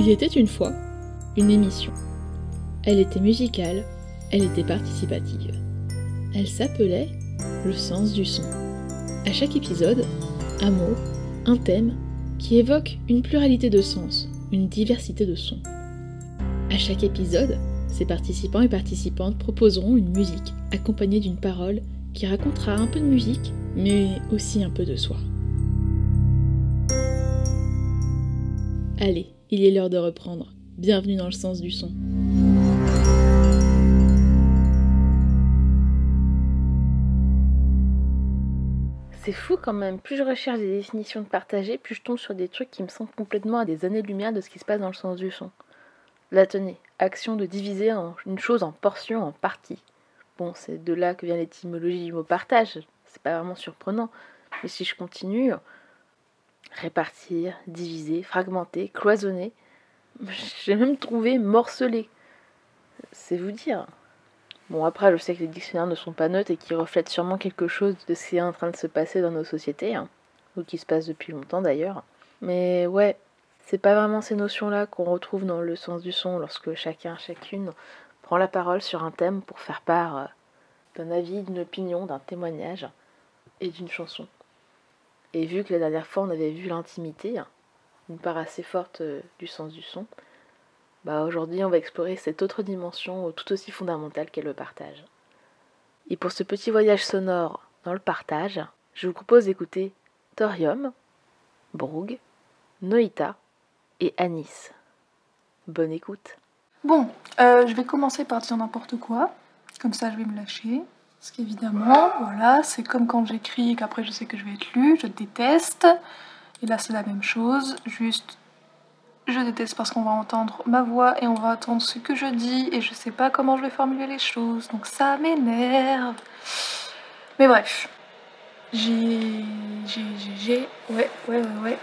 Il était une fois une émission. Elle était musicale, elle était participative. Elle s'appelait Le sens du son. À chaque épisode, un mot, un thème qui évoque une pluralité de sens, une diversité de sons. À chaque épisode, ces participants et participantes proposeront une musique accompagnée d'une parole qui racontera un peu de musique, mais aussi un peu de soi. Allez, il est l'heure de reprendre. Bienvenue dans le sens du son. C'est fou quand même, plus je recherche des définitions de partager, plus je tombe sur des trucs qui me semblent complètement à des années-lumière de ce qui se passe dans le sens du son. La tenez, action de diviser une chose en portions, en parties. Bon, c'est de là que vient l'étymologie du mot partage, c'est pas vraiment surprenant. Mais si je continue, répartir, diviser, fragmenter, cloisonner, j'ai même trouvé morceler. C'est vous dire. Bon, après, je sais que les dictionnaires ne sont pas neutres et qu'ils reflètent sûrement quelque chose de ce qui est en train de se passer dans nos sociétés, hein, ou qui se passe depuis longtemps d'ailleurs. Mais ouais, c'est pas vraiment ces notions-là qu'on retrouve dans le sens du son lorsque chacun, chacune prend la parole sur un thème pour faire part euh, d'un avis, d'une opinion, d'un témoignage et d'une chanson. Et vu que la dernière fois on avait vu l'intimité, une part assez forte euh, du sens du son, bah aujourd'hui on va explorer cette autre dimension tout aussi fondamentale qu'est le partage. Et pour ce petit voyage sonore dans le partage, je vous propose d'écouter Thorium, Brug, Noïta et Anis. Bonne écoute. Bon, euh, je vais commencer par dire n'importe quoi, comme ça je vais me lâcher. Parce qu'évidemment, voilà, c'est comme quand j'écris et qu'après je sais que je vais être lu, je déteste. Et là c'est la même chose, juste je déteste parce qu'on va entendre ma voix et on va entendre ce que je dis et je sais pas comment je vais formuler les choses, donc ça m'énerve. Mais bref, j'ai. J'ai. J'ai. Ouais, ouais, ouais, ouais.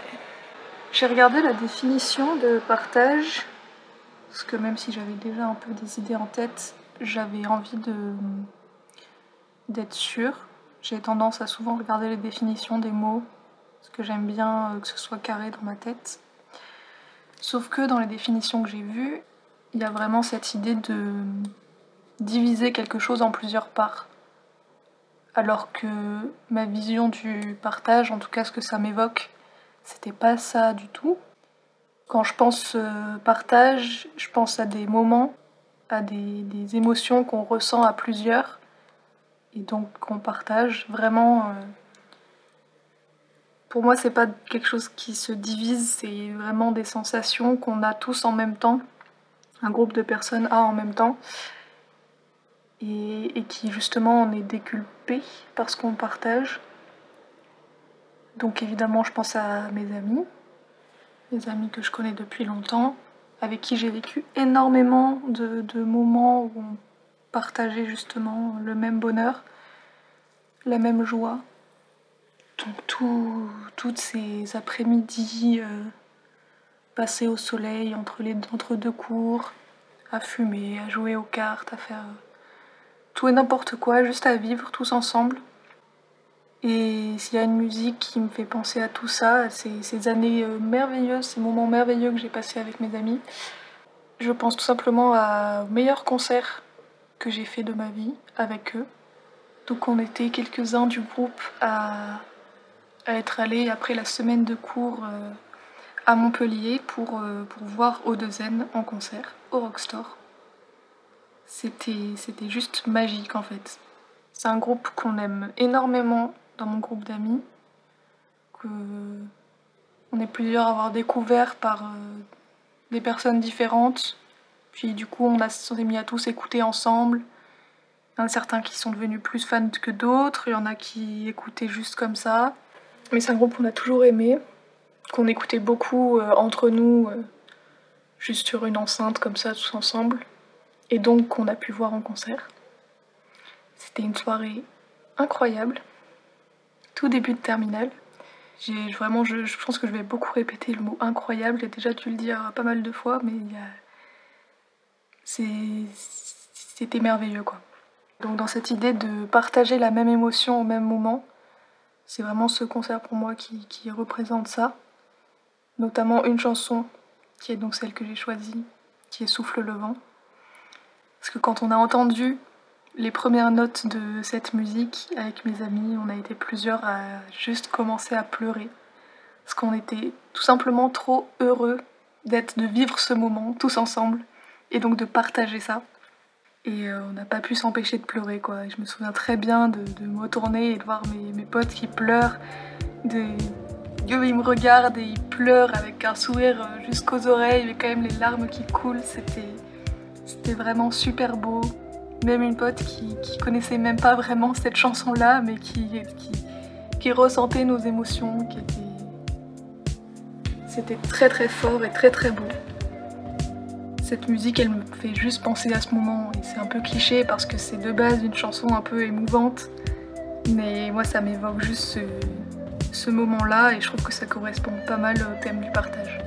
J'ai regardé la définition de partage, parce que même si j'avais déjà un peu des idées en tête, j'avais envie de d'être sûre. J'ai tendance à souvent regarder les définitions des mots, parce que j'aime bien euh, que ce soit carré dans ma tête. Sauf que dans les définitions que j'ai vues, il y a vraiment cette idée de diviser quelque chose en plusieurs parts. Alors que ma vision du partage, en tout cas ce que ça m'évoque, c'était pas ça du tout. Quand je pense euh, partage, je pense à des moments, à des, émotions qu'on ressent à plusieurs et donc qu'on partage vraiment. Euh, pour moi, c'est pas quelque chose qui se divise, c'est vraiment des sensations qu'on a tous en même temps, un groupe de personnes a en même temps, et, qui justement en est déculpé parce qu'on partage. Donc évidemment, je pense à mes amis, mes amis que je connais depuis longtemps, avec qui j'ai vécu énormément de, de moments où on partageait justement le même bonheur, la même joie. Donc tout, toutes ces après-midi euh, passés au soleil entre, les, deux cours, à fumer, à jouer aux cartes, à faire euh, tout et n'importe quoi, juste à vivre tous ensemble. Et s'il y a une musique qui me fait penser à tout ça, ces, ces années euh, merveilleuses, ces moments merveilleux que j'ai passés avec mes amis, je pense tout simplement à meilleur concert que j'ai fait de ma vie avec eux. Donc on était quelques-uns du groupe à être allé après la semaine de cours euh, à Montpellier pour, euh, voir O2N en concert au Rockstore. C'était, c'était juste magique en fait. C'est un groupe qu'on aime énormément dans mon groupe d'amis, que on est plusieurs à avoir découvert par euh, des personnes différentes. Puis du coup, on, a, s'est mis à tous écouter ensemble. Il y en a certains qui sont devenus plus fans que d'autres, il y en a qui écoutaient juste comme ça. Mais c'est un groupe qu'on a toujours aimé, qu'on écoutait beaucoup euh, entre nous, euh, juste sur une enceinte comme ça, tous ensemble, et donc qu'on a pu voir en concert. C'était une soirée incroyable, tout début de terminale. J'ai vraiment, je, pense que je vais beaucoup répéter le mot incroyable. J'ai déjà dû le dire pas mal de fois, mais c'était merveilleux quoi. Donc dans cette idée de partager la même émotion au même moment, c'est vraiment ce concert pour moi qui, représente ça. Notamment une chanson qui est donc celle que j'ai choisie, qui est Souffle le vent. Parce que quand on a entendu les premières notes de cette musique avec mes amis, on a été plusieurs à juste commencer à pleurer. Parce qu'on était tout simplement trop heureux d'être, de vivre ce moment tous ensemble et donc de partager ça. Et euh, on n'a pas pu s'empêcher de pleurer quoi. Je me souviens très bien de, me retourner et de voir mes, potes qui pleurent. De, ils me regardent et ils pleurent avec un sourire euh, jusqu'aux oreilles, mais quand même les larmes qui coulent. C'était, vraiment super beau. Même une pote qui, qui connaissait même pas vraiment cette chanson-là, mais qui ressentait nos émotions, qui était... C'était très très fort et très très beau. Cette musique, elle me fait juste penser à ce moment, et c'est un peu cliché parce que c'est de base une chanson un peu émouvante, mais moi ça m'évoque juste ce, ce moment-là, et je trouve que ça correspond pas mal au thème du partage.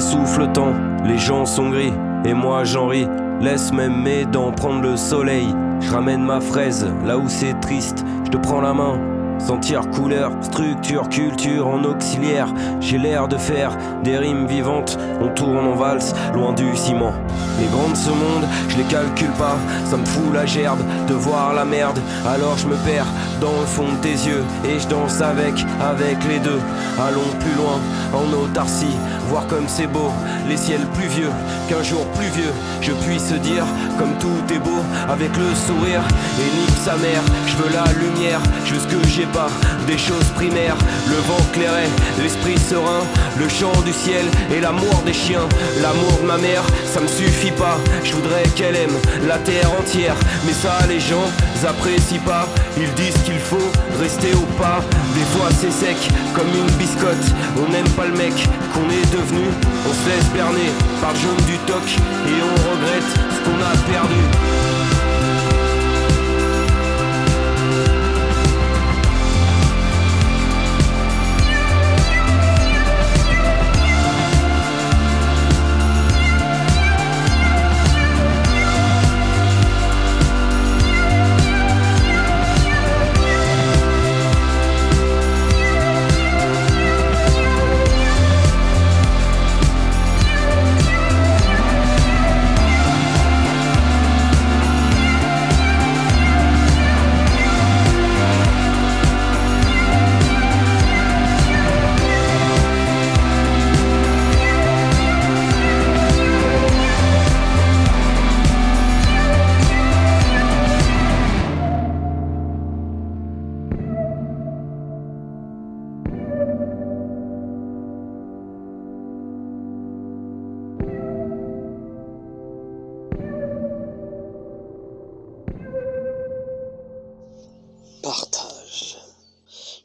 S'essouffle le temps, les gens sont gris, et moi j'en ris. Laisse même mes dents prendre le soleil. Je ramène ma fraise là où c'est triste, je te prends la main, Sentir couleur, structure, culture en auxiliaire. J'ai l'air de faire des rimes vivantes. Tourne en valse, loin du ciment. Les grandes ce monde, je les calcule pas. Ça me fout la gerbe de voir la merde. Alors je me perds dans le fond de tes yeux. Et je danse avec, avec les deux. Allons plus loin, en autarcie. Voir comme c'est beau, les ciels plus vieux qu'un jour plus vieux. Je puisse dire, comme tout est beau, avec le sourire. Et nique sa mère, je veux la lumière, je veux ce que j'ai pas des choses primaires. Le vent clairait, l'esprit serein, le chant du ciel et l'amour des chiens. L'amour de ma mère, ça me suffit pas. Je voudrais qu'elle aime la terre entière. Mais ça, les gens apprécient pas. Ils disent qu'il faut rester au pas. Des fois, c'est sec comme une biscotte. On n'aime pas le mec qu'on est devenu. On se laisse berner par le jaune du toc et on regrette ce qu'on a perdu.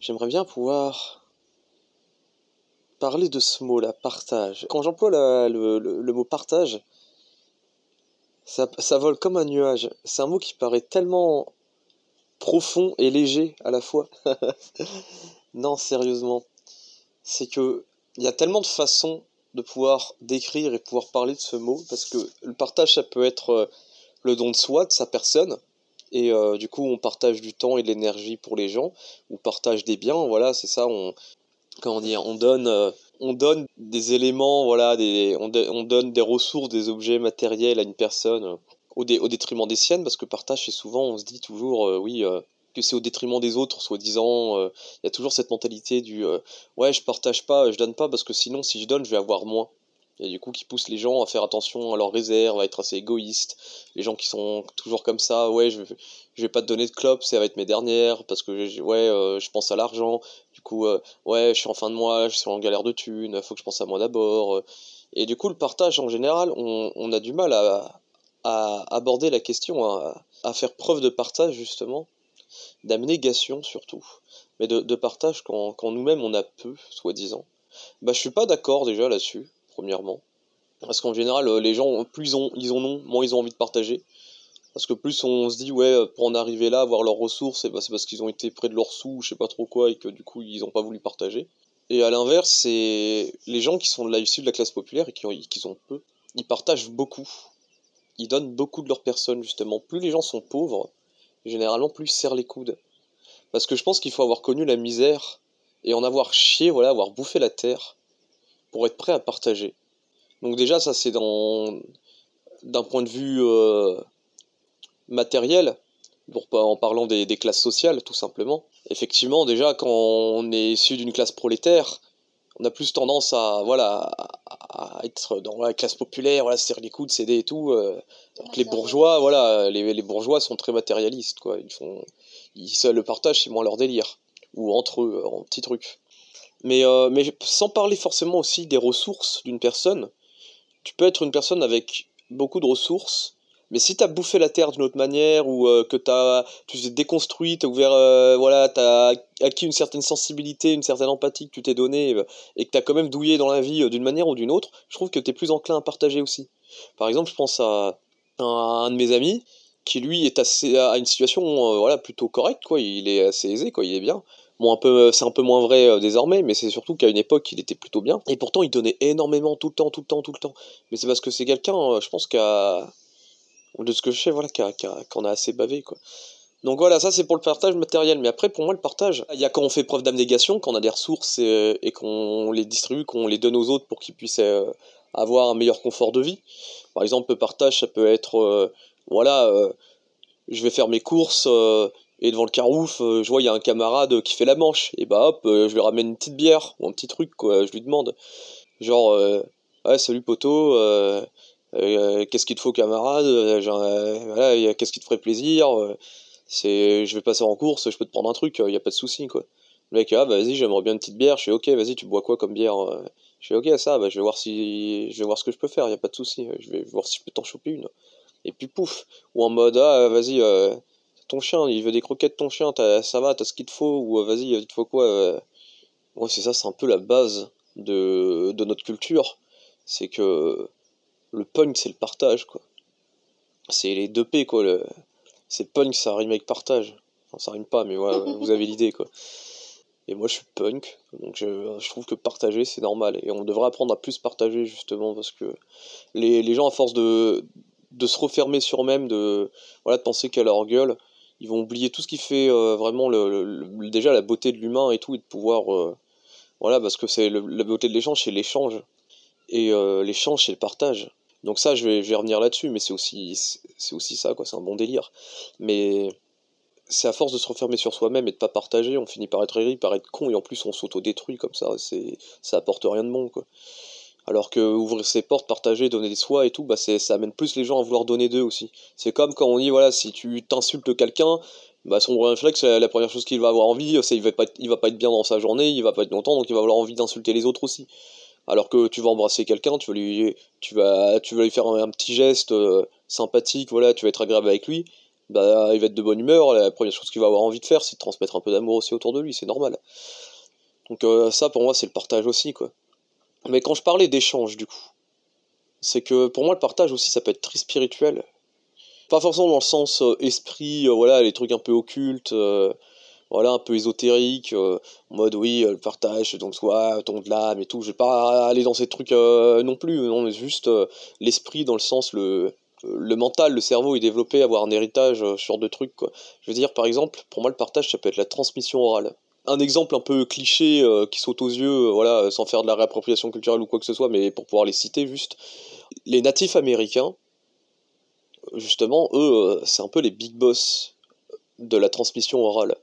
J'aimerais bien pouvoir parler de ce mot-là, partage. Quand j'emploie le, mot partage, ça, ça vole comme un nuage. C'est un mot qui paraît tellement profond et léger à la fois. non, sérieusement. C'est que il y a tellement de façons de pouvoir décrire et pouvoir parler de ce mot, parce que le partage, ça peut être euh, le don de soi, de sa personne, et euh, du coup on partage du temps et de l'énergie pour les gens, ou partage des biens, voilà, c'est ça, on, comment dire, on donne, euh, on donne des éléments, voilà, des, on, donne des ressources, des objets matériels à une personne euh, au, au, détriment des siennes, parce que partage, c'est souvent, on se dit toujours, oui, que c'est au détriment des autres, soi-disant, il y a toujours cette mentalité du, ouais, je partage pas, je donne pas, parce que sinon, si je donne, je vais avoir moins et du coup qui pousse les gens à faire attention à leurs réserves, à être assez égoïstes. Les gens qui sont toujours comme ça, ouais, je je vais pas te donner de clopes, ça va être mes dernières, parce que je, ouais, euh, je pense à l'argent. Du coup, euh, ouais, je suis en fin de mois, je suis en galère de thunes, faut que je pense à moi d'abord. Euh. Et du coup, le partage en général, on, a du mal à, aborder la question, à, à, faire preuve de partage justement, d'abnégation surtout, mais de, de partage quand, quand nous-mêmes on a peu, soi-disant. Bah, je suis pas d'accord déjà là-dessus premièrement. Parce qu'en général, euh, les gens, plus ils, ont, ils en ont, moins ils ont envie de partager. Parce que plus on se dit, ouais, pour en arriver là, avoir leurs ressources, bah, c'est parce qu'ils ont été près de leurs sous, je sais pas trop quoi, et que du coup, ils n'ont pas voulu partager. Et à l'inverse, c'est les gens qui sont de la, de la classe populaire et qui ont, qui ont peu, ils partagent beaucoup. Ils donnent beaucoup de leur personne, justement. Plus les gens sont pauvres, généralement, plus ils serrent les coudes. Parce que je pense qu'il faut avoir connu la misère et en avoir chié, voilà, avoir bouffé la terre pour être prêt à partager. Donc déjà, ça c'est dans d'un point de vue euh, matériel, pour, en parlant des, classes sociales, tout simplement. Effectivement, déjà, quand on est issu d'une classe prolétaire, on a plus tendance à, voilà, à être dans la classe populaire, voilà, serrer les coudes, céder et tout. Euh, les bourgeois, voilà, les, les, bourgeois sont très matérialistes, quoi. Ils font, ils, le partage, c'est moins leur délire. Ou entre eux, en petits trucs. Mais, euh, mais sans parler forcément aussi des ressources d'une personne, tu peux être une personne avec beaucoup de ressources, mais si tu as bouffé la terre d'une autre manière, ou euh, que as, tu t'es déconstruit, tu ouvert, euh, voilà, tu as acquis une certaine sensibilité, une certaine empathie que tu t'es donnée, et que tu as quand même douillé dans la vie d'une manière ou d'une autre, je trouve que tu es plus enclin à partager aussi. Par exemple, je pense à un de mes amis, qui lui est assez, à une situation voilà, plutôt correcte, quoi. il est assez aisé, quoi. il est bien. Bon, un peu, c'est un peu moins vrai euh, désormais, mais c'est surtout qu'à une époque, il était plutôt bien. Et pourtant, il donnait énormément tout le temps, tout le temps, tout le temps. Mais c'est parce que c'est quelqu'un, euh, je pense, qui a. De ce que je sais, voilà, qui, a, assez bavé, quoi. Donc voilà, ça c'est pour le partage matériel. Mais après, pour moi, le partage, il y a quand on fait preuve d'abnégation, quand on a des ressources et, qu'on les distribue, qu'on les donne aux autres pour qu'ils puissent euh, avoir un meilleur confort de vie. Par exemple, le partage, ça peut être, voilà, je vais faire mes courses, et devant le carouf, euh, je vois, il y a un camarade qui fait la manche. Et bah hop, euh, je lui ramène une petite bière ou un petit truc, quoi. Je lui demande. Genre, euh, ouais, salut poteau, qu'est-ce qu'il te faut, camarade voilà, Qu'est-ce qui te ferait plaisir c'est Je vais passer en course, je peux te prendre un truc, il n'y a pas de souci, quoi. Le mec, ah, bah, vas-y, j'aimerais bien une petite bière. Je fais, ok, vas-y, tu bois quoi comme bière Je fais, ok, ça, bah, je vais voir si. Je vais voir ce que je peux faire, il a pas de souci. Je vais voir si je peux t'en choper une. Et puis pouf. Ou en mode, ah, vas-y, ton chien, il veut des croquettes, ton chien, ça va, t'as ce qu'il te faut, ou euh, vas-y, il te faut quoi euh. Ouais, c'est ça, c'est un peu la base de, de notre culture. C'est que le punk, c'est le partage, quoi. C'est les deux P, quoi. Le... C'est punk, ça rime avec partage. Enfin, ça rime pas, mais ouais, vous avez l'idée, quoi. Et moi, je suis punk, donc je, je trouve que partager, c'est normal. Et on devrait apprendre à plus partager, justement, parce que les, les gens, à force de, de se refermer sur eux-mêmes, de, voilà, de penser qu'à leur gueule, ils vont oublier tout ce qui fait euh, vraiment le, déjà la beauté de l'humain et tout, et de pouvoir. Euh, voilà, parce que c'est la beauté de l'échange, c'est l'échange. Et euh, l'échange, c'est le partage. Donc ça, je vais, je revenir là-dessus, mais c'est aussi, aussi ça, quoi. C'est un bon délire. Mais c'est à force de se refermer sur soi-même et de pas partager, on finit par être aigri, par être con, et en plus on s'auto-détruit comme ça. Ça apporte rien de bon, quoi. Alors que ouvrir ses portes, partager, donner des soins et tout, bah ça amène plus les gens à vouloir donner d'eux aussi. C'est comme quand on dit, voilà, si tu t'insultes quelqu'un, bah son réflexe, la première chose qu'il va avoir envie, c'est il va pas, il va pas être bien dans sa journée, il va pas être longtemps, donc il va avoir envie d'insulter les autres aussi. Alors que tu vas embrasser quelqu'un, tu vas lui, faire un, petit geste euh, sympathique, voilà, tu vas être agréable avec lui, bah il va être de bonne humeur. La première chose qu'il va avoir envie de faire, c'est de transmettre un peu d'amour aussi autour de lui, c'est normal. Donc euh, ça, pour moi, c'est le partage aussi, quoi. Mais quand je parlais d'échange, du coup, c'est que pour moi, le partage aussi, ça peut être très spirituel. Pas forcément dans le sens euh, esprit, euh, voilà, les trucs un peu occultes, euh, voilà, un peu ésotériques, en mode oui, le partage, donc soit ton de l'âme et tout. Je vais pas aller dans ces trucs non plus, non, mais juste l'esprit dans le sens, le, mental, le cerveau est développé, avoir un héritage sur de trucs. Je veux dire, par exemple, pour moi, le partage, ça peut être la transmission orale un exemple un peu cliché euh, qui saute aux yeux, euh, voilà, sans faire de la réappropriation culturelle ou quoi que ce soit, mais pour pouvoir les citer juste. Les natifs américains, justement, eux, euh, c'est un peu les big boss de la transmission orale.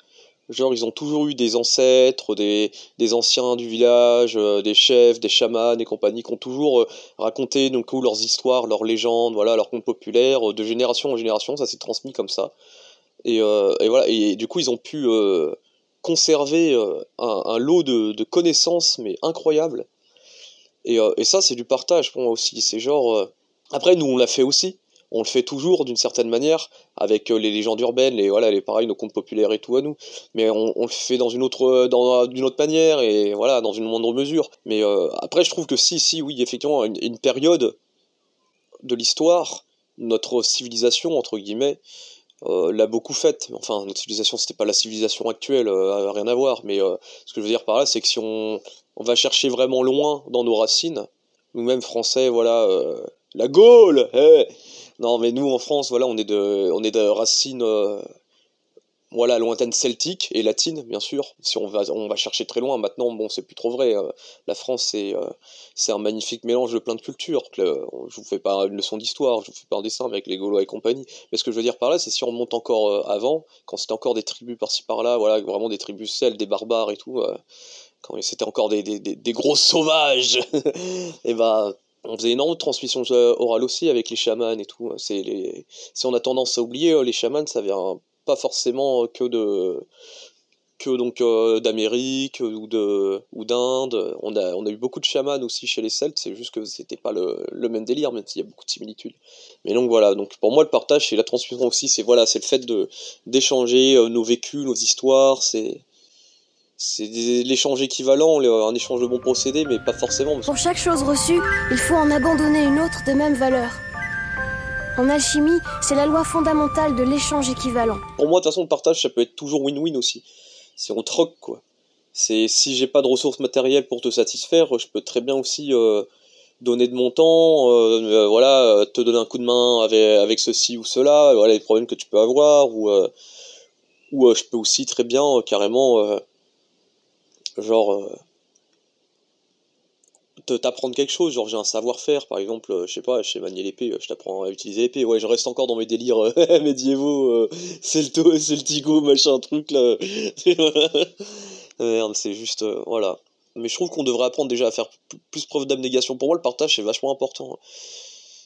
Genre, ils ont toujours eu des ancêtres, des, anciens du village, des chefs, des chamans et compagnie, qui ont toujours raconté donc, leurs histoires, leurs légendes, voilà, leurs contes populaires, de génération en génération, ça s'est transmis comme ça. Et, voilà, et du coup, ils ont pu conserver euh, un, lot de, connaissances, mais incroyable. Euh, et, ça, c'est du partage pour moi aussi. C'est genre. Euh, après, nous, on l'a fait aussi. On le fait toujours d'une certaine manière, avec les légendes urbaines, les, voilà, les pareils, nos contes populaires et tout à nous. Mais on, le fait dans une autre, dans, d'une autre manière et voilà, dans une moindre mesure. Mais après, je trouve que si, si, oui, effectivement, une, une période de l'histoire, notre civilisation, entre guillemets, euh, l'a beaucoup faite. Enfin, notre civilisation, c'était pas la civilisation actuelle, euh, rien à voir. Mais euh, ce que je veux dire par là, c'est que si on, on, va chercher vraiment loin dans nos racines, nous-mêmes français, voilà, la Gaule Non, mais nous en France, voilà, on est de, on est de racines voilà, lointaine celtique et latine, bien sûr. Si on va, on va chercher très loin, maintenant, bon, c'est plus trop vrai. Euh, la France, c'est euh, c'est un magnifique mélange de plein de cultures. je vous fais pas une leçon d'histoire, je vous fais pas un dessin avec les Gaulois et compagnie. Mais ce que je veux dire par là, c'est si on remonte encore euh, avant, quand c'était encore des tribus par-ci par-là, voilà, vraiment des tribus celles, des barbares et tout, quand c'était encore des, des, des, gros sauvages, et ben. on faisait énormément de transmission orale aussi avec les chamans et tout. C'est les... Si on a tendance à oublier, les chamans, ça vient pas forcément que de que donc euh, d'Amérique ou de ou d'Inde. On a, on a eu beaucoup de chamans aussi chez les Celtes, c'est juste que c'était pas le, le, même délire, même s'il y a beaucoup de similitudes. Mais donc voilà, donc pour moi le partage c'est la transmission aussi, c'est voilà, c'est le fait de d'échanger euh, nos vécus, nos histoires, c'est c'est l'échange équivalent, un échange de bons procédés, mais pas forcément. Pour chaque chose reçue, il faut en abandonner une autre de même valeur. En alchimie, c'est la loi fondamentale de l'échange équivalent. Pour moi, de toute façon, le partage, ça peut être toujours win-win aussi. Si on troque, quoi. C'est si j'ai pas de ressources matérielles pour te satisfaire, je peux très bien aussi euh, donner de mon temps, euh, euh, voilà, te donner un coup de main avec, ceci ou cela, les problèmes que tu peux avoir, ou je peux aussi très bien carrément, genre t'apprendre quelque chose, genre j'ai un savoir-faire, par exemple, euh, je sais pas, je sais manier l'épée, euh, je t'apprends à utiliser l'épée, ouais, je reste encore dans mes délires euh, médiévaux, c'est le le tigo, machin, truc, là. Merde, c'est juste, voilà. Mais je trouve qu'on devrait apprendre déjà à faire plus preuve d'abnégation. Pour moi, le partage, c'est vachement important.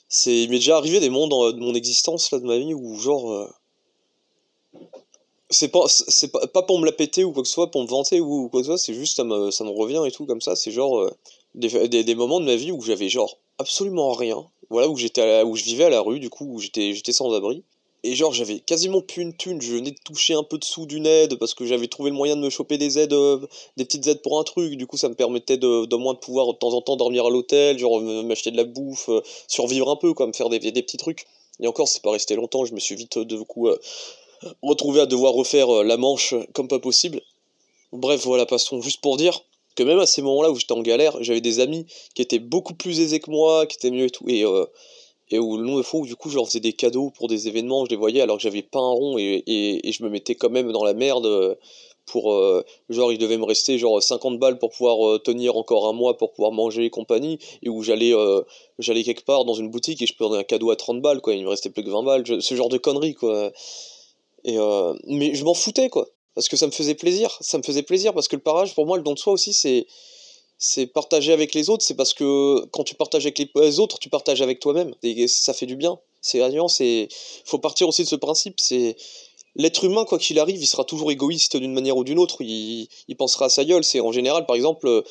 C'est, il m'est déjà arrivé des moments de mon existence, là, de ma vie, où, genre, c'est pas c'est pas, pas, pour me la péter ou quoi que ce soit pour me vanter ou quoi que ce soit c'est juste ça me, ça me revient et tout comme ça c'est genre des, des, moments de ma vie où j'avais genre absolument rien, voilà, où j'étais où je vivais à la rue, du coup, où j'étais, sans abri. Et genre, j'avais quasiment plus une thune, je venais de toucher un peu de sous d'une aide parce que j'avais trouvé le moyen de me choper des aides, euh, des petites aides pour un truc. Du coup, ça me permettait de, de moins de pouvoir de temps en temps dormir à l'hôtel, genre m'acheter de la bouffe, euh, survivre un peu, quoi, me faire des, des petits trucs. Et encore, c'est pas resté longtemps, je me suis vite, de coup, euh, retrouvé à devoir refaire la manche comme pas possible. Bref, voilà, passons. Juste pour dire, que même à ces moments-là où j'étais en galère, j'avais des amis qui étaient beaucoup plus aisés que moi, qui étaient mieux et tout. Et, euh, où le nombre de fois du coup je faisais des cadeaux pour des événements, je les voyais alors que j'avais pas un rond et, je me mettais quand même dans la merde euh, pour euh, genre il devait me rester genre 50 balles pour pouvoir tenir encore un mois pour pouvoir manger et compagnie et où j'allais j'allais quelque part dans une boutique et je prenais un cadeau à 30 balles quoi il me restait plus que 20 balles ce genre de conneries quoi mais je m'en foutais quoi parce que ça me faisait plaisir. Ça me faisait plaisir parce que le parage, pour moi, le don de soi aussi, c'est c'est partager avec les autres. C'est parce que quand tu partages avec les autres, tu partages avec toi-même. Et ça fait du bien. C'est Il faut partir aussi de ce principe. C'est l'être humain, quoi qu'il arrive, il sera toujours égoïste d'une manière ou d'une autre. Il, il pensera à sa gueule. C'est en général, par exemple.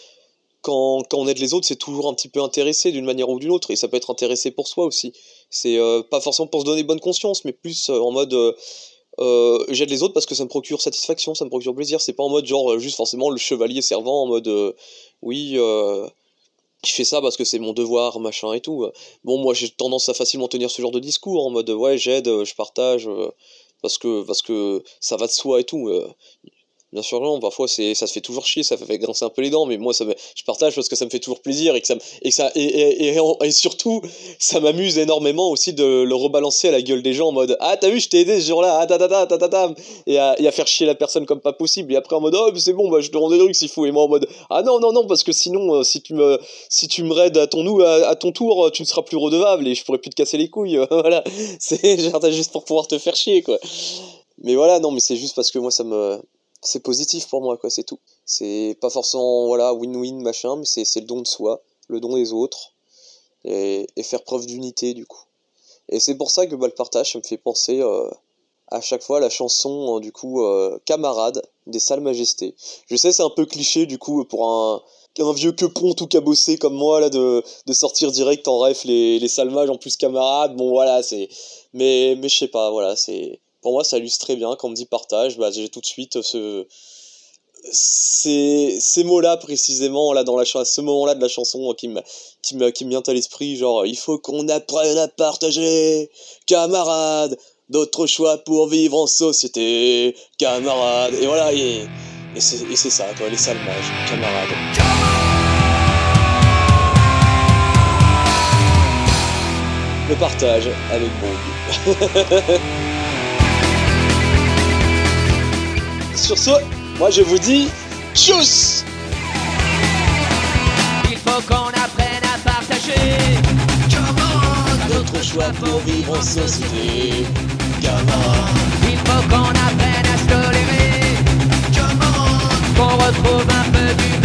Quand, quand, on aide les autres, c'est toujours un petit peu intéressé d'une manière ou d'une autre, et ça peut être intéressé pour soi aussi. C'est euh, pas forcément pour se donner bonne conscience, mais plus euh, en mode euh, euh, j'aide les autres parce que ça me procure satisfaction, ça me procure plaisir. C'est pas en mode genre juste forcément le chevalier servant en mode euh, oui, euh, je fais ça parce que c'est mon devoir, machin et tout. Bon, moi j'ai tendance à facilement tenir ce genre de discours en mode ouais, j'aide, je partage parce que parce que ça va de soi et tout. Bien sûr, non, parfois c'est, ça se fait toujours chier, ça fait grincer un peu les dents, mais moi ça me, je partage parce que ça me fait toujours plaisir et que ça, et, ça et, et, et, surtout, ça m'amuse énormément aussi de le rebalancer à la gueule des gens en mode Ah, t'as vu, je t'ai aidé ce jour-là, ah, ta, ta, ta, ta, ta, et, à, et à faire chier la personne comme pas possible, et après en mode Oh, c'est bon, bah, je te rends des trucs s'il faut, et moi en mode Ah non, non, non, parce que sinon, euh, si tu me, si tu me raides à ton, à, ton tour, tu ne seras plus redevable et je pourrais plus te casser les couilles, voilà, c'est juste pour pouvoir te faire chier, quoi. Mais voilà, non, mais c'est juste parce que moi ça me c'est positif pour moi, quoi, c'est tout. C'est pas forcément, voilà, win-win, machin, mais c'est le don de soi, le don des autres, et, faire preuve d'unité, du coup. Et c'est pour ça que le partage, ça me fait penser euh, à chaque fois la chanson, hein, du coup, euh, Camarade des Salles Majestés. Je sais, c'est un peu cliché, du coup, pour un, un vieux quepon tout cabossé comme moi, là, de, de sortir direct en ref les, les salmages en plus camarades. Bon, voilà, c'est. Mais, mais je sais pas, voilà, c'est pour moi, ça illustre très bien. Quand on me dit partage, bah, j'ai tout de suite c'est ces mots-là précisément là dans ce moment-là de la chanson qui me qui me vient à l'esprit genre il faut qu'on apprenne à partager camarades d'autres choix pour vivre en société camarades et voilà et, et c'est ça les salmages camarades le partage avec bon Sur ce, moi je vous dis tchuss Il faut qu'on apprenne à partager. D'autres choix pour vivre en société? Il faut qu'on apprenne à se tolérer. Qu'on retrouve un peu d'humanité.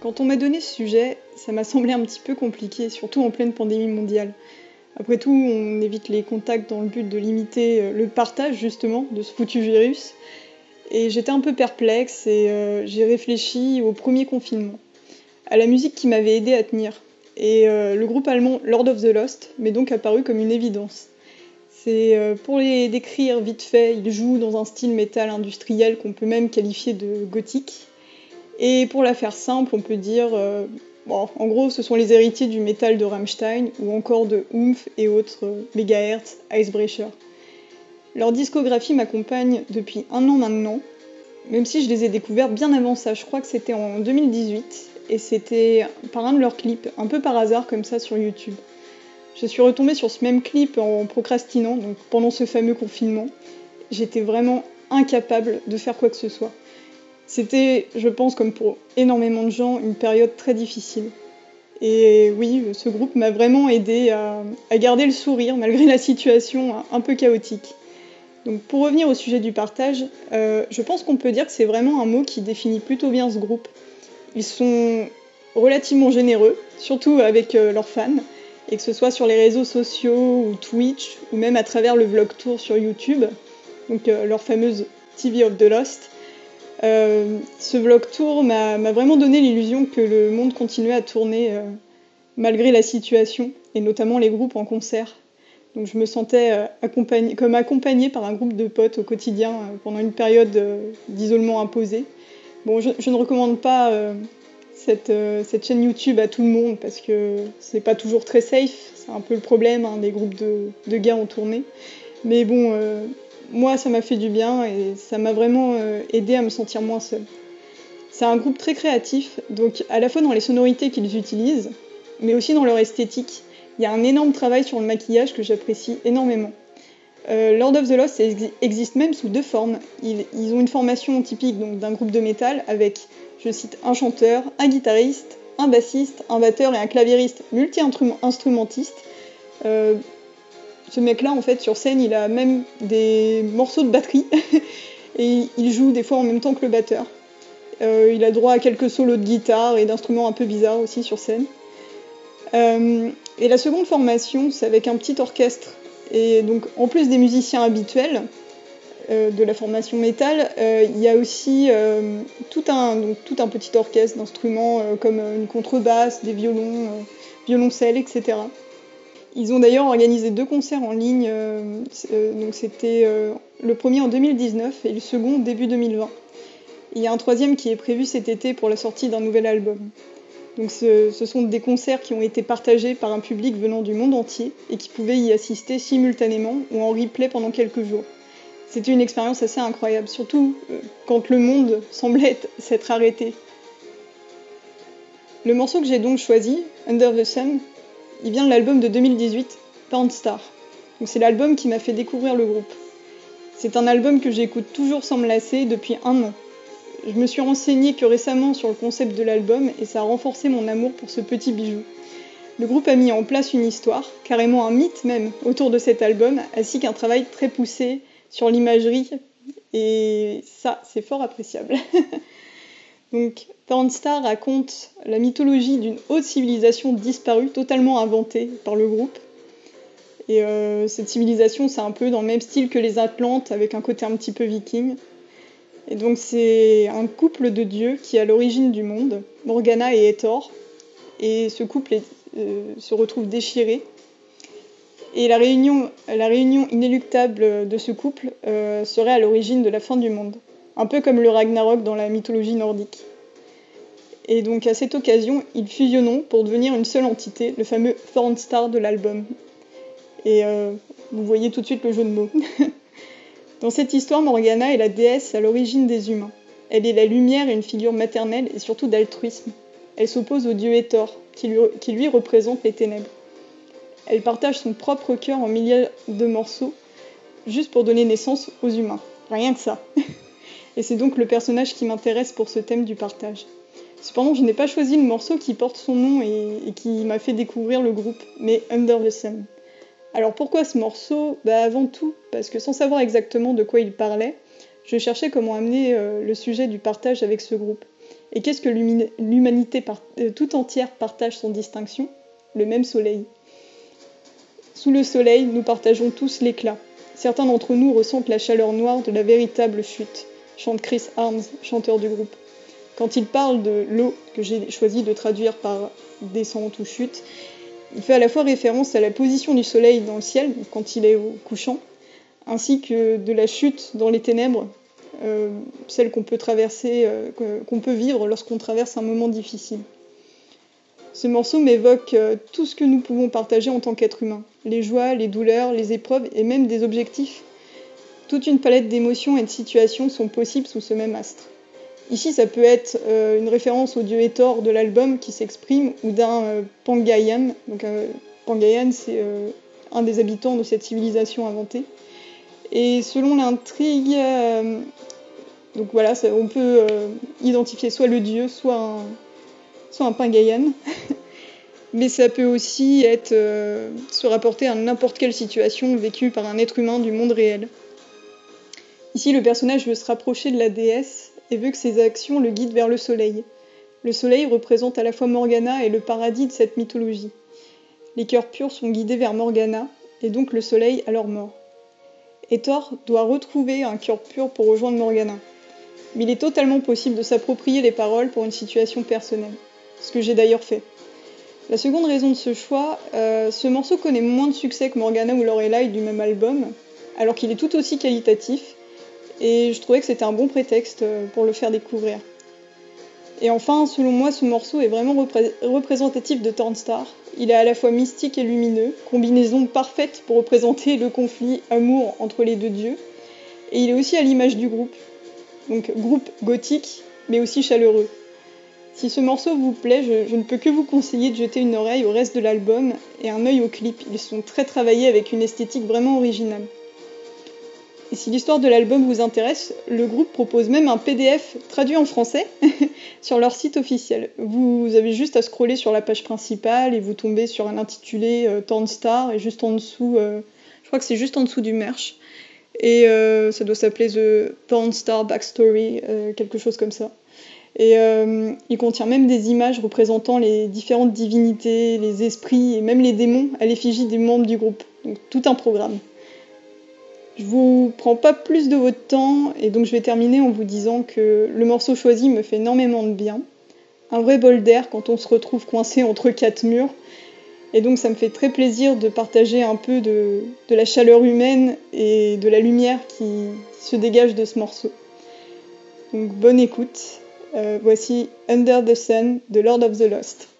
Quand on m'a donné ce sujet, ça m'a semblé un petit peu compliqué, surtout en pleine pandémie mondiale. Après tout, on évite les contacts dans le but de limiter euh, le partage justement de ce foutu virus. Et j'étais un peu perplexe et euh, j'ai réfléchi au premier confinement, à la musique qui m'avait aidé à tenir. Et euh, le groupe allemand Lord of the Lost m'est donc apparu comme une évidence. C'est pour les décrire vite fait, ils jouent dans un style métal industriel qu'on peut même qualifier de gothique. Et pour la faire simple, on peut dire, euh, en gros, ce sont les héritiers du métal de Rammstein ou encore de Oomph et autres euh, Megahertz, Icebreaker. Leur discographie m'accompagne depuis un an maintenant, même si je les ai découverts bien avant ça. Je crois que c'était en 2018 et c'était par un de leurs clips, un peu par hasard comme ça sur YouTube. Je suis retombée sur ce même clip en procrastinant, donc pendant ce fameux confinement. J'étais vraiment incapable de faire quoi que ce soit. C'était, je pense, comme pour énormément de gens, une période très difficile. Et oui, ce groupe m'a vraiment aidé à, garder le sourire malgré la situation un peu chaotique. Donc pour revenir au sujet du partage, euh, je pense qu'on peut dire que c'est vraiment un mot qui définit plutôt bien ce groupe. Ils sont relativement généreux, surtout avec euh, leurs fans, et que ce soit sur les réseaux sociaux ou Twitch, ou même à travers le vlog tour sur YouTube, donc euh, leur fameuse TV of the Lost. Euh, ce vlog tour m'a vraiment donné l'illusion que le monde continuait à tourner euh, malgré la situation, et notamment les groupes en concert. Donc je me sentais euh, comme accompagnée par un groupe de potes au quotidien pendant une période d'isolement imposé. Bon, je, ne recommande pas cette, cette chaîne YouTube à tout le monde parce que c'est pas toujours très safe. C'est un peu le problème hein, des groupes de, de gars en tournée. Mais bon, moi ça m'a fait du bien et ça m'a vraiment euh, aidé à me sentir moins seule. C'est un groupe très créatif, donc à la fois dans les sonorités qu'ils utilisent, mais aussi dans leur esthétique. Il y a un énorme travail sur le maquillage que j'apprécie énormément. Euh, Lord of the Lost existe même sous deux formes. Ils, ont une formation typique d'un groupe de métal avec, je cite, un chanteur, un guitariste, un bassiste, un batteur et un claviériste multi-instrumentiste. Euh, ce mec-là, en fait, sur scène, il a même des morceaux de batterie et il joue des fois en même temps que le batteur. Euh, il a droit à quelques solos de guitare et d'instruments un peu bizarres aussi sur scène. Euh, et la seconde formation, c'est avec un petit orchestre. Et donc, en plus des musiciens habituels euh, de la formation métal, il y a aussi tout, un, tout un petit orchestre d'instruments comme une contrebasse, des violons, violoncelles, etc. Ils ont d'ailleurs organisé deux concerts en ligne. euh, euh, donc, c'était euh, le premier en 2019 et le second début 2020. Il y a un troisième qui est prévu cet été pour la sortie d'un nouvel album. Donc ce, sont des concerts qui ont été partagés par un public venant du monde entier et qui pouvait y assister simultanément ou en replay pendant quelques jours. C'était une expérience assez incroyable, surtout quand le monde semblait être- s'être arrêté. Le morceau que j'ai donc choisi, Under the Sun, il vient de l'album de 2018, Pound Star. Donc c'est l'album qui m'a fait découvrir le groupe. C'est un album que j'écoute toujours sans me lasser depuis un an. Je me suis renseignée que récemment sur le concept de l'album et ça a renforcé mon amour pour ce petit bijou. Le groupe a mis en place une histoire, carrément un mythe même, autour de cet album, ainsi qu'un travail très poussé sur l'imagerie, et ça, c'est fort appréciable. Donc, Porn Star raconte la mythologie d'une haute civilisation disparue, totalement inventée par le groupe. Et euh, cette civilisation, c'est un peu dans le même style que les Atlantes, avec un côté un petit peu viking. Et donc c'est un couple de dieux qui est à l'origine du monde, Morgana et Hathor. Et ce couple euh, se retrouve déchiré. Et la réunion, la réunion inéluctable de ce couple euh, serait à l'origine de la fin du monde. Un peu comme le Ragnarok dans la mythologie nordique. Et donc à cette occasion, ils fusionnent pour devenir une seule entité, le fameux Thornstar de l'album. Et euh, vous voyez tout de suite le jeu de mots. Dans cette histoire, Morgana est la déesse à l'origine des humains. Elle est la lumière et une figure maternelle et surtout d'altruisme. Elle s'oppose au dieu lui, qui lui représente les ténèbres. Elle partage son propre cœur en milliers de morceaux, juste pour donner naissance aux humains. Rien que ça. Et c'est donc le personnage qui m'intéresse pour ce thème du partage. Cependant, je n'ai pas choisi le morceau qui porte son nom et, qui m'a fait découvrir le groupe, mais Under the Sun. Alors pourquoi ce morceau? Bah Avant tout, parce que sans savoir exactement de quoi il parlait, je cherchais comment amener euh, le sujet du partage avec ce groupe. Et qu'est-ce que l'humanité euh, tout entière partage sans distinction? Le même soleil. Sous le soleil, nous partageons tous l'éclat. Certains d'entre nous ressentent la chaleur noire de la véritable chute, chante Chris Arms, chanteur du groupe. Quand il parle de l'eau, que j'ai choisi de traduire par descente ou chute, il fait à la fois référence à la position du soleil dans le ciel, quand il est au couchant, ainsi que de la chute dans les ténèbres, euh, celle qu'on peut traverser, euh, qu'on peut vivre lorsqu'on traverse un moment difficile. Ce morceau m'évoque euh, tout ce que nous pouvons partager en tant qu'être humain, les joies, les douleurs, les épreuves et même des objectifs. Toute une palette d'émotions et de situations sont possibles sous ce même astre. Ici, ça peut être euh, une référence au dieu Hétor de l'album qui s'exprime ou d'un euh, Pangayan. Donc, euh, Pangayan, c'est un des habitants de cette civilisation inventée. Et selon l'intrigue, donc voilà, on peut identifier soit le dieu, soit un, Pangayan. Mais ça peut aussi être, se rapporter à n'importe quelle situation vécue par un être humain du monde réel. Ici, le personnage veut se rapprocher de la déesse et veut que ses actions le guident vers le soleil. Le soleil représente à la fois Morgana et le paradis de cette mythologie. Les cœurs purs sont guidés vers Morgana, et donc le soleil à leur mort. Héthor doit retrouver un cœur pur pour rejoindre Morgana. Mais il est totalement possible de s'approprier les paroles pour une situation personnelle, ce que j'ai d'ailleurs fait. La seconde raison de ce choix, euh, ce morceau connaît moins de succès que Morgana ou Lorelai du même album, alors qu'il est tout aussi qualitatif, et je trouvais que c'était un bon prétexte euh, pour le faire découvrir. Et enfin, selon moi, ce morceau est vraiment représentatif de Tornstar. Il est à la fois mystique et lumineux, combinaison parfaite pour représenter le conflit amour entre les deux dieux. Et il est aussi à l'image du groupe. Donc groupe gothique, mais aussi chaleureux. Si ce morceau vous plaît, je, je, ne peux que vous conseiller de jeter une oreille au reste de l'album et un œil au clip. Ils sont très travaillés avec une esthétique vraiment originale. Et si l'histoire de l'album vous intéresse, le groupe propose même un PDF traduit en français sur leur site officiel. Vous avez juste à scroller sur la page principale et vous tombez sur un intitulé euh, Star et juste en dessous, euh, je crois que c'est juste en dessous du merch. Et euh, ça doit s'appeler The Torn Star Backstory, euh, quelque chose comme ça. Et il contient même des images représentant les différentes divinités, les esprits et même les démons à l'effigie des membres du groupe. Donc tout un programme. Je vous prends pas plus de votre temps et donc je vais terminer en vous disant que le morceau choisi me fait énormément de bien. Un vrai bol d'air quand on se retrouve coincé entre quatre murs. Et donc ça me fait très plaisir de partager un peu de, la chaleur humaine et de la lumière qui se dégage de ce morceau. Donc bonne écoute. Euh, voici Under the Sun de Lord of the Lost.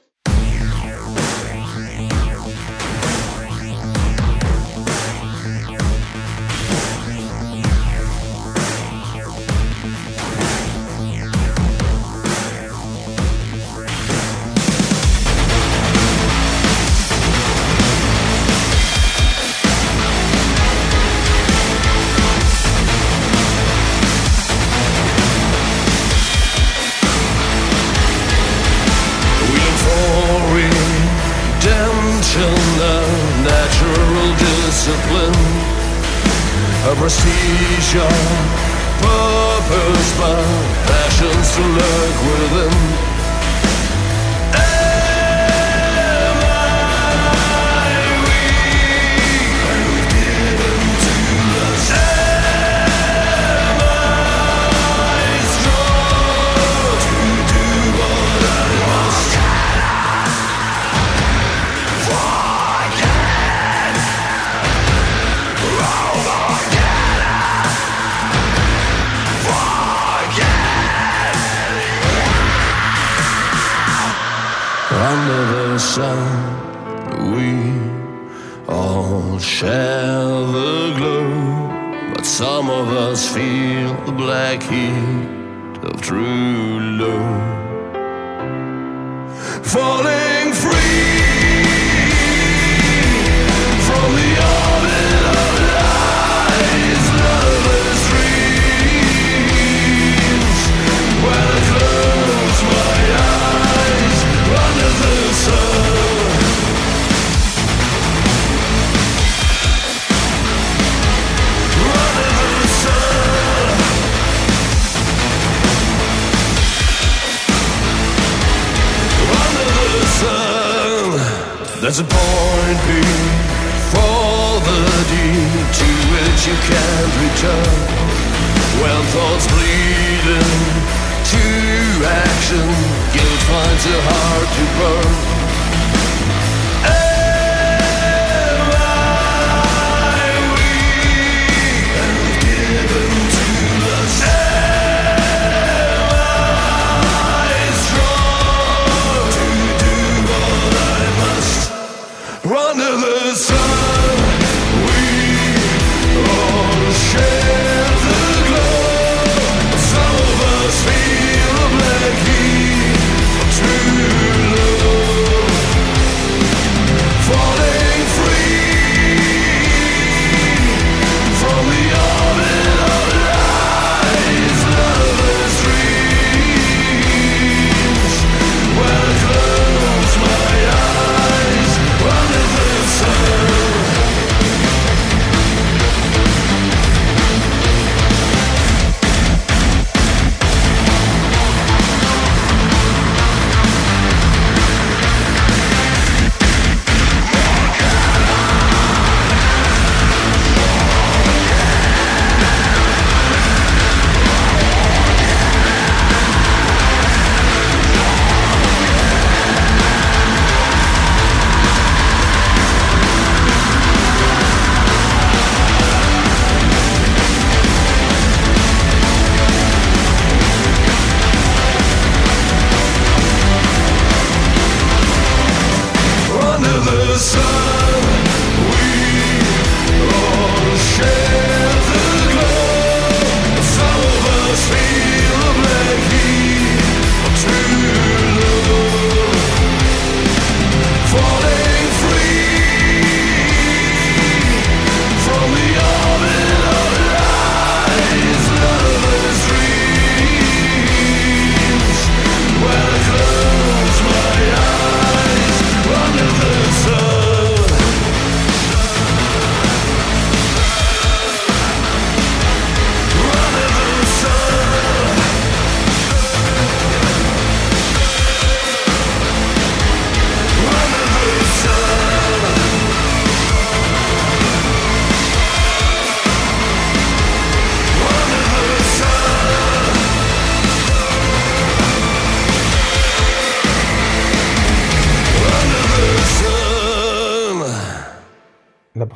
It's so hard to burn.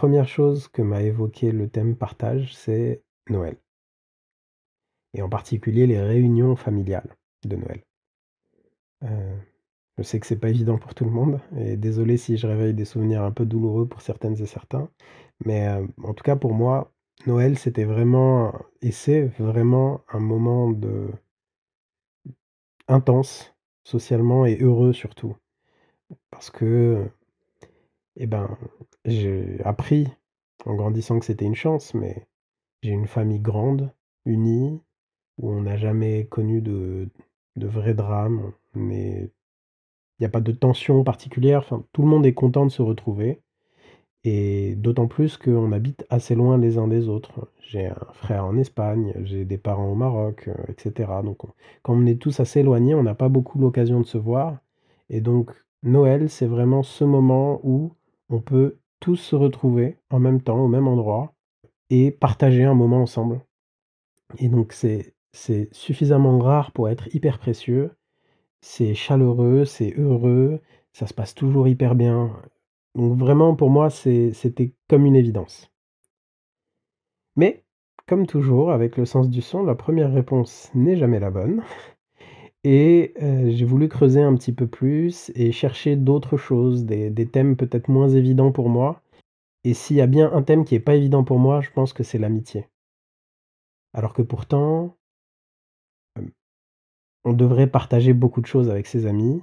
Première chose que m'a évoqué le thème partage, c'est Noël. Et en particulier les réunions familiales de Noël. Euh, je sais que c'est pas évident pour tout le monde, et désolé si je réveille des souvenirs un peu douloureux pour certaines et certains, mais euh, en tout cas pour moi, Noël c'était vraiment, et c'est vraiment un moment de intense, socialement et heureux surtout. Parce que, eh ben, j'ai appris en grandissant que c'était une chance, mais j'ai une famille grande, unie, où on n'a jamais connu de, de vrais drames, mais il n'y a pas de tension particulière, enfin, tout le monde est content de se retrouver. Et d'autant plus qu'on habite assez loin les uns des autres. J'ai un frère en Espagne, j'ai des parents au Maroc, euh, etc. Donc quand on est tous assez éloignés, on n'a pas beaucoup l'occasion de se voir. Et donc Noël, c'est vraiment ce moment où on peut tous se retrouver en même temps, au même endroit, et partager un moment ensemble. Et donc c'est suffisamment rare pour être hyper précieux. C'est chaleureux, c'est heureux, ça se passe toujours hyper bien. Donc vraiment, pour moi, c'était comme une évidence. Mais, comme toujours, avec le sens du son, la première réponse n'est jamais la bonne. Et euh, j'ai voulu creuser un petit peu plus et chercher d'autres choses, des, thèmes peut-être moins évidents pour moi. Et s'il y a bien un thème qui n'est pas évident pour moi, je pense que c'est l'amitié. Alors que pourtant, on devrait partager beaucoup de choses avec ses amis,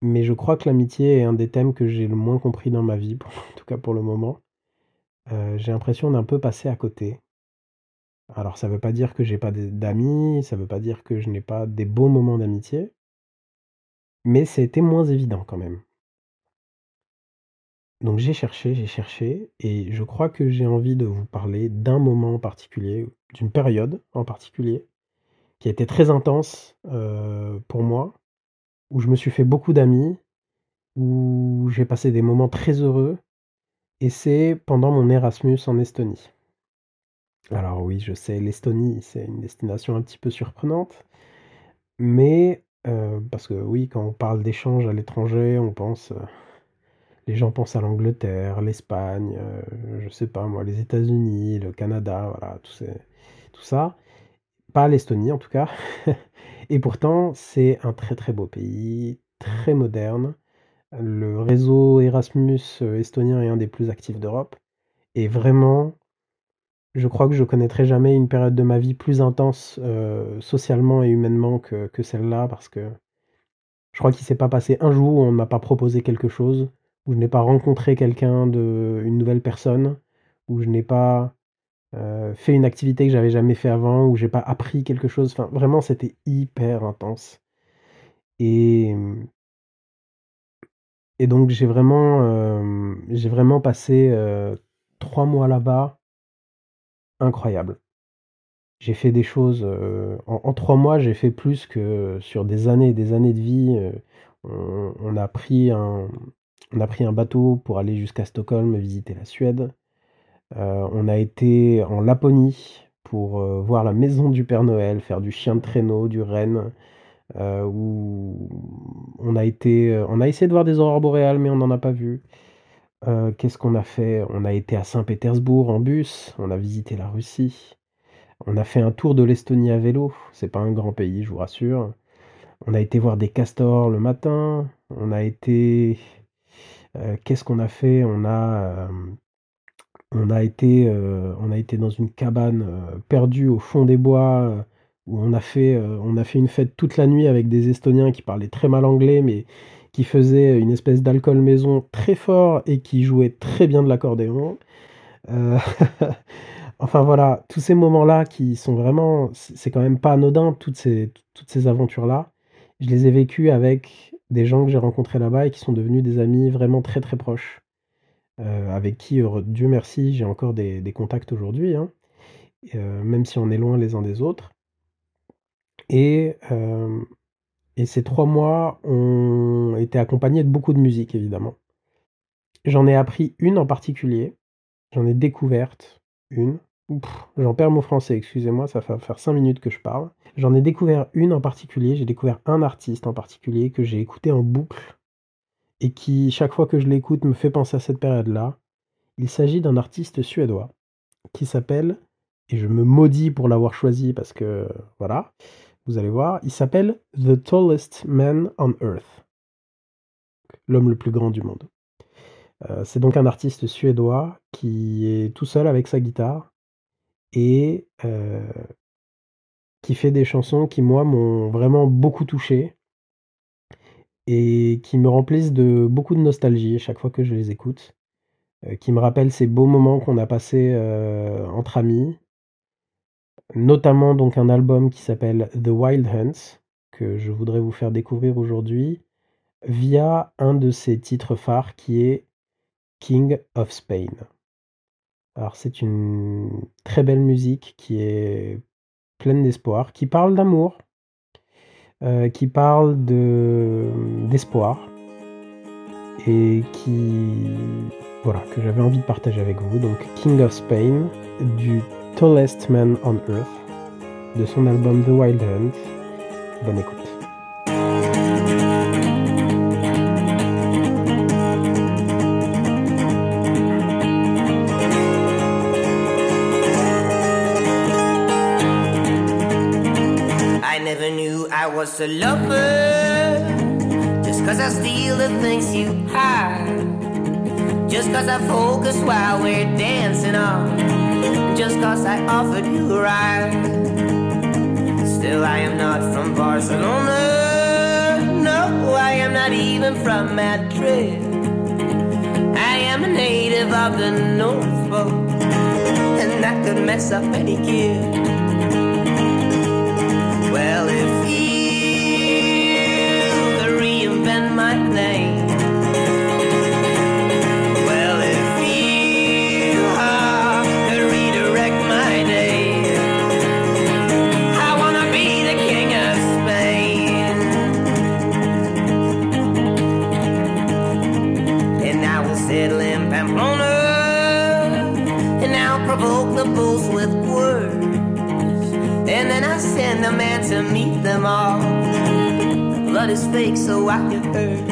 mais je crois que l'amitié est un des thèmes que j'ai le moins compris dans ma vie, en tout cas pour le moment. Euh, j'ai l'impression d'un peu passer à côté. Alors ça ne veut pas dire que j'ai pas d'amis, ça ne veut pas dire que je n'ai pas des beaux moments d'amitié, mais c'était moins évident quand même. Donc j'ai cherché, j'ai cherché, et je crois que j'ai envie de vous parler d'un moment en particulier, d'une période en particulier, qui a été très intense euh, pour moi, où je me suis fait beaucoup d'amis, où j'ai passé des moments très heureux, et c'est pendant mon Erasmus en Estonie. Alors oui, je sais, l'Estonie, c'est une destination un petit peu surprenante, mais euh, parce que oui, quand on parle d'échanges à l'étranger, on pense, euh, les gens pensent à l'Angleterre, l'Espagne, je sais pas moi, les États-Unis, le Canada, voilà, tout, tout ça. Pas l'Estonie en tout cas. Et pourtant, c'est un très très beau pays, très moderne. Le réseau Erasmus euh, estonien est un des plus actifs d'Europe. Et vraiment, je crois que je connaîtrai jamais une période de ma vie plus intense euh, socialement et humainement que, celle-là, parce que je crois qu'il s'est pas passé un jour où on ne m'a pas proposé quelque chose, où je n'ai pas rencontré quelqu'un de, une nouvelle personne, où je n'ai pas euh, fait une activité que j'avais jamais fait avant, où j'ai pas appris quelque chose. Enfin, vraiment, c'était hyper intense. Et, et donc, j'ai vraiment, euh, j'ai vraiment passé trois mois là-bas, incroyable. J'ai fait des choses. en, trois mois, j'ai fait plus que sur des années et des années de vie. on, a pris un, on a pris un bateau pour aller jusqu'à Stockholm visiter la Suède. Euh, on a été en Laponie pour euh, voir la maison du Père Noël, faire du chien de traîneau, du renne. Euh, où on a été, on a essayé de voir des aurores boréales, mais on n'en a pas vu. Qu'est-ce qu'on a fait? On a été à Saint-Pétersbourg en bus, on a visité la Russie, on a fait un tour de l'Estonie à vélo. C'est pas un grand pays, je vous rassure. On a été voir des castors le matin. On a été, qu'est-ce qu'on a fait? On a on a été, euh, on a été dans une cabane euh, perdue au fond des bois euh, où on a fait, on a fait une fête toute la nuit avec des Estoniens qui parlaient très mal anglais, mais qui faisaient une espèce d'alcool maison très fort et qui jouaient très bien de l'accordéon. enfin voilà, tous ces moments-là qui sont vraiment, c'est quand même pas anodin, toutes ces, toutes ces aventures-là. Je les ai vécues avec des gens que j'ai rencontrés là-bas et qui sont devenus des amis vraiment très très proches. Euh, avec qui, Dieu merci, j'ai encore des, contacts aujourd'hui, hein, euh, même si on est loin les uns des autres. Et, euh, et ces trois mois ont été accompagnés de beaucoup de musique, évidemment. J'en ai appris une en particulier, j'en ai découverte une. J'en perds mon français, excusez-moi, ça va faire cinq minutes que je parle. J'en ai découvert une en particulier, j'ai découvert un artiste en particulier que j'ai écouté en boucle et qui, chaque fois que je l'écoute, me fait penser à cette période-là. Il s'agit d'un artiste suédois qui s'appelle, et je me maudis pour l'avoir choisi parce que voilà, vous allez voir, il s'appelle The Tallest Man on Earth, l'homme le plus grand du monde. Euh, c'est donc un artiste suédois qui est tout seul avec sa guitare et euh, qui fait des chansons qui, moi, m'ont vraiment beaucoup touché et qui me remplissent de beaucoup de nostalgie chaque fois que je les écoute, euh, qui me rappellent ces beaux moments qu'on a passés entre amis, notamment donc un album qui s'appelle The Wild Hunts, que je voudrais vous faire découvrir aujourd'hui, via un de ses titres phares qui est King of Spain. Alors c'est une très belle musique qui est pleine d'espoir, qui parle d'amour, euh, qui parle de d'espoir et qui voilà que j'avais envie de partager avec vous. Donc King of Spain du Tallest Man on Earth de son album The Wild Hunt. Bonne écoute. was a offered you a ride. Still I am not from Barcelona. No, I am not even from Madrid. I am a native of the North Pole And that could mess up any kid. Well, if to Is fake, so I get hurt.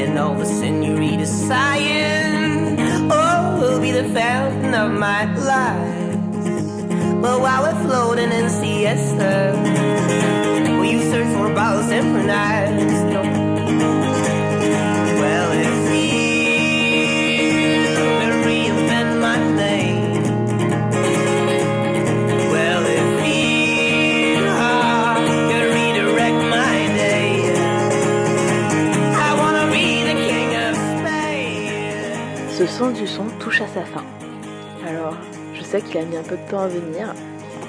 And all the senoritas sighing, oh, will be the fountain of my life. But while we're floating in siesta, son du son touche à sa fin. Alors, je sais qu'il a mis un peu de temps à venir.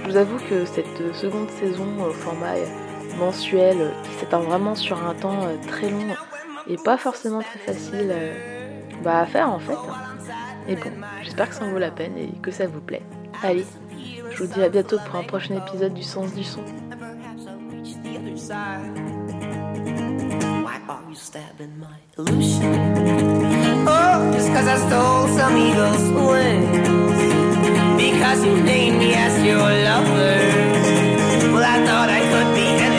Je vous avoue que cette seconde saison au format mensuel qui s'étend vraiment sur un temps euh, très long et pas forcément très facile euh, bah, à faire en fait. Et bon, j'espère que ça en vaut la peine et que ça vous plaît. Allez, je vous dis à bientôt pour un prochain épisode du Sens du Son. off just cause I stole some eagle's wings. Because you named me as your lover. Well, I thought I could be anything.